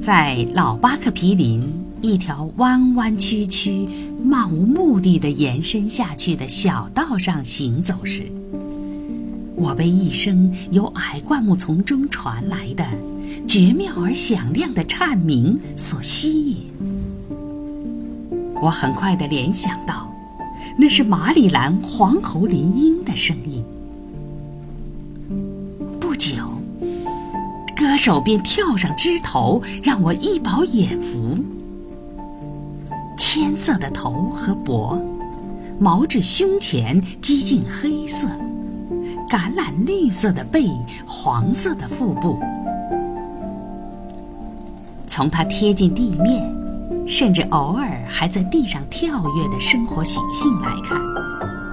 在老巴克皮林一条弯弯曲曲、漫无目的的延伸下去的小道上行走时，我被一声由矮灌木丛中传来的绝妙而响亮的颤鸣所吸引。我很快地联想到，那是马里兰黄喉林莺的声音。手便跳上枝头，让我一饱眼福。铅色的头和脖，毛至胸前几近黑色。橄榄绿色的背，黄色的腹部。从它贴近地面，甚至偶尔还在地上跳跃的生活习性来看，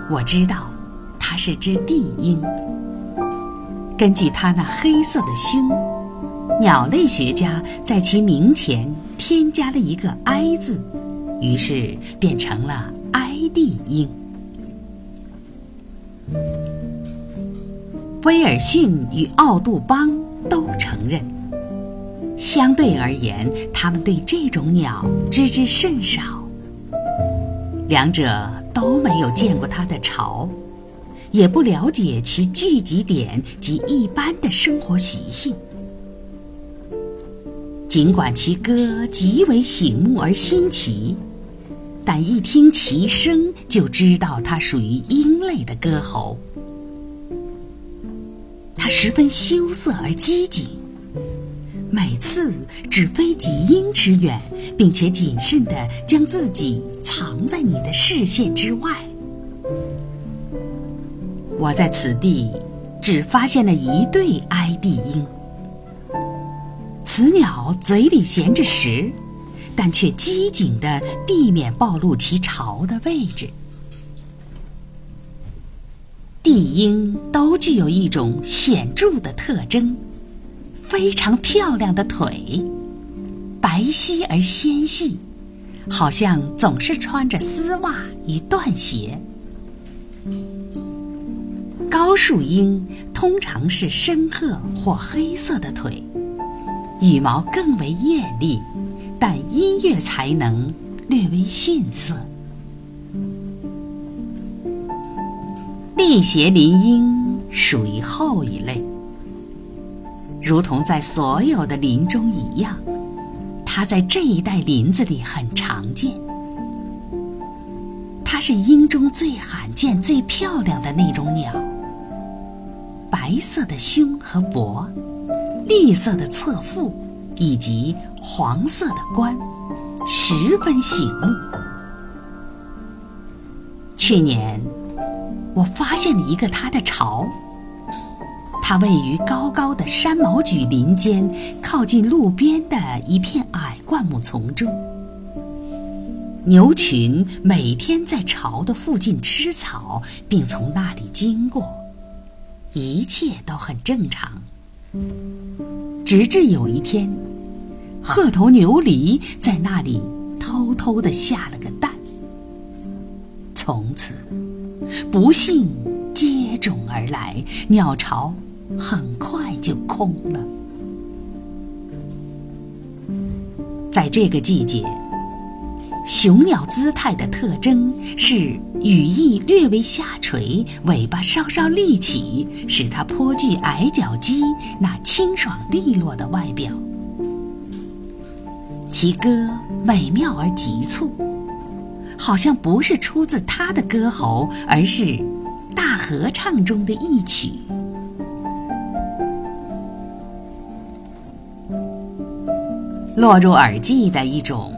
我知道它是只地鹰。根据它那黑色的胸，鸟类学家在其名前添加了一个“哀”字，于是变成了哀地鹰。威尔逊与奥杜邦都承认，相对而言，他们对这种鸟知之甚少。两者都没有见过它的巢，也不了解其聚集点及一般的生活习性。尽管其歌极为醒目而新奇，但一听其声就知道它属于鹰类的歌喉。它十分羞涩而机警，每次只飞几英尺远，并且谨慎地将自己藏在你的视线之外。我在此地只发现了一对哀地鹰，此鸟嘴里衔着食，但却机警地避免暴露其巢的位置。地鹰都具有一种显著的特征：非常漂亮的腿，白皙而纤细，好像总是穿着丝袜与缎鞋。高树鹰通常是深褐或黑色的腿，羽毛更为艳丽，但音乐才能略微逊色。丽鞋林莺属于后一类，如同在所有的林中一样，它在这一带林子里很常见。它是鹰中最罕见、最漂亮的那种鸟，白色的胸和脖，栗色的侧腹，以及黄色的冠，十分醒目。去年。我发现了一个它的巢，它位于高高的山毛榉林间，靠近路边的一片矮灌木丛中。牛群每天在巢的附近吃草，并从那里经过，一切都很正常。直至有一天，褐头牛狸在那里偷偷的下了个蛋，从此。不幸接踵而来，鸟巢很快就空了。在这个季节，雄鸟姿态的特征是羽翼略微下垂，尾巴稍稍立起，使它颇具矮脚鸡那清爽利落的外表。其歌美妙而急促。好像不是出自他的歌喉，而是大合唱中的一曲。落入耳际的一种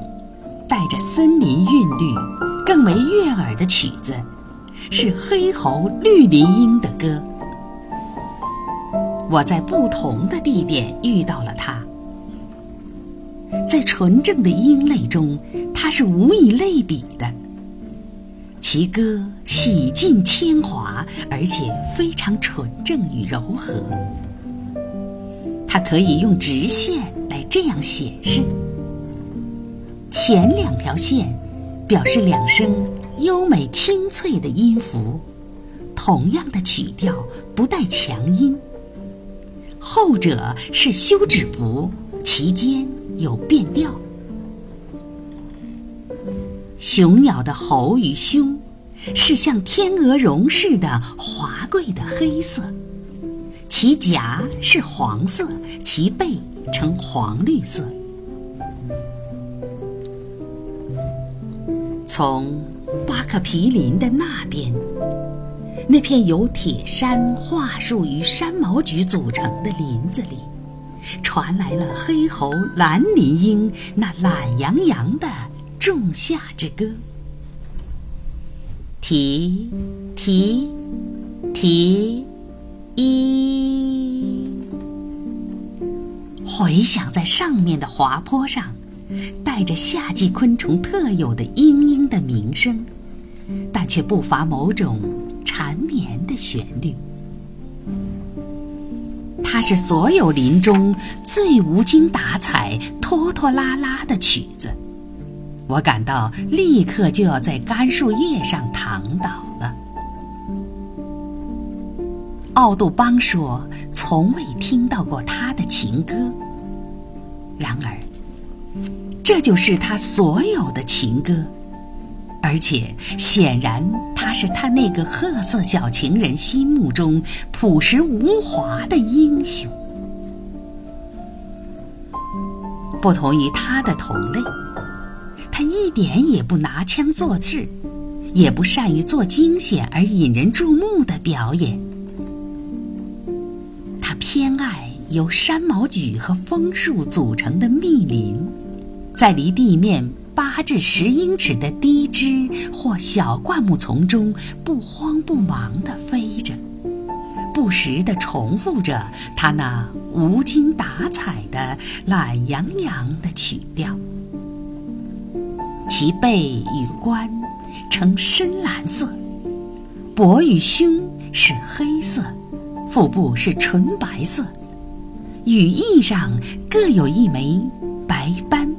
带着森林韵律、更为悦耳的曲子，是黑喉绿林莺的歌。我在不同的地点遇到了它。在纯正的鹰类中，它是无以类比的。其歌洗尽铅华，而且非常纯正与柔和。它可以用直线来这样显示：前两条线表示两声优美清脆的音符，同样的曲调，不带强音；后者是休止符。其间有变调。雄鸟的喉与胸是像天鹅绒似的华贵的黑色，其颊是黄色，其背呈黄绿色。从巴克皮林的那边，那片由铁杉、桦树与山毛榉组成的林子里，传来了黑喉蓝林鹰那懒洋洋的仲夏之歌。提，提，提，一，回响在上面的滑坡上。带着夏季昆虫特有的嘤嘤的鸣声，但却不乏某种缠绵的旋律。它是所有林中最无精打采、拖拖拉拉的曲子。我感到立刻就要在干树叶上躺倒了。奥杜邦说，从未听到过他的情歌。然而。这就是他所有的情歌，而且显然他是他那个褐色小情人心目中朴实无华的英雄。不同于他的同类，他一点也不拿腔作势，也不善于做惊险而引人注目的表演。他偏爱由山毛榉和枫树组成的密林。在离地面八至十英尺的低枝或小灌木丛中，不慌不忙地飞着，不时地重复着它那无精打采的懒洋洋的曲调。其背与冠呈深蓝色，脖与胸是黑色，腹部是纯白色，羽翼上各有一枚白斑。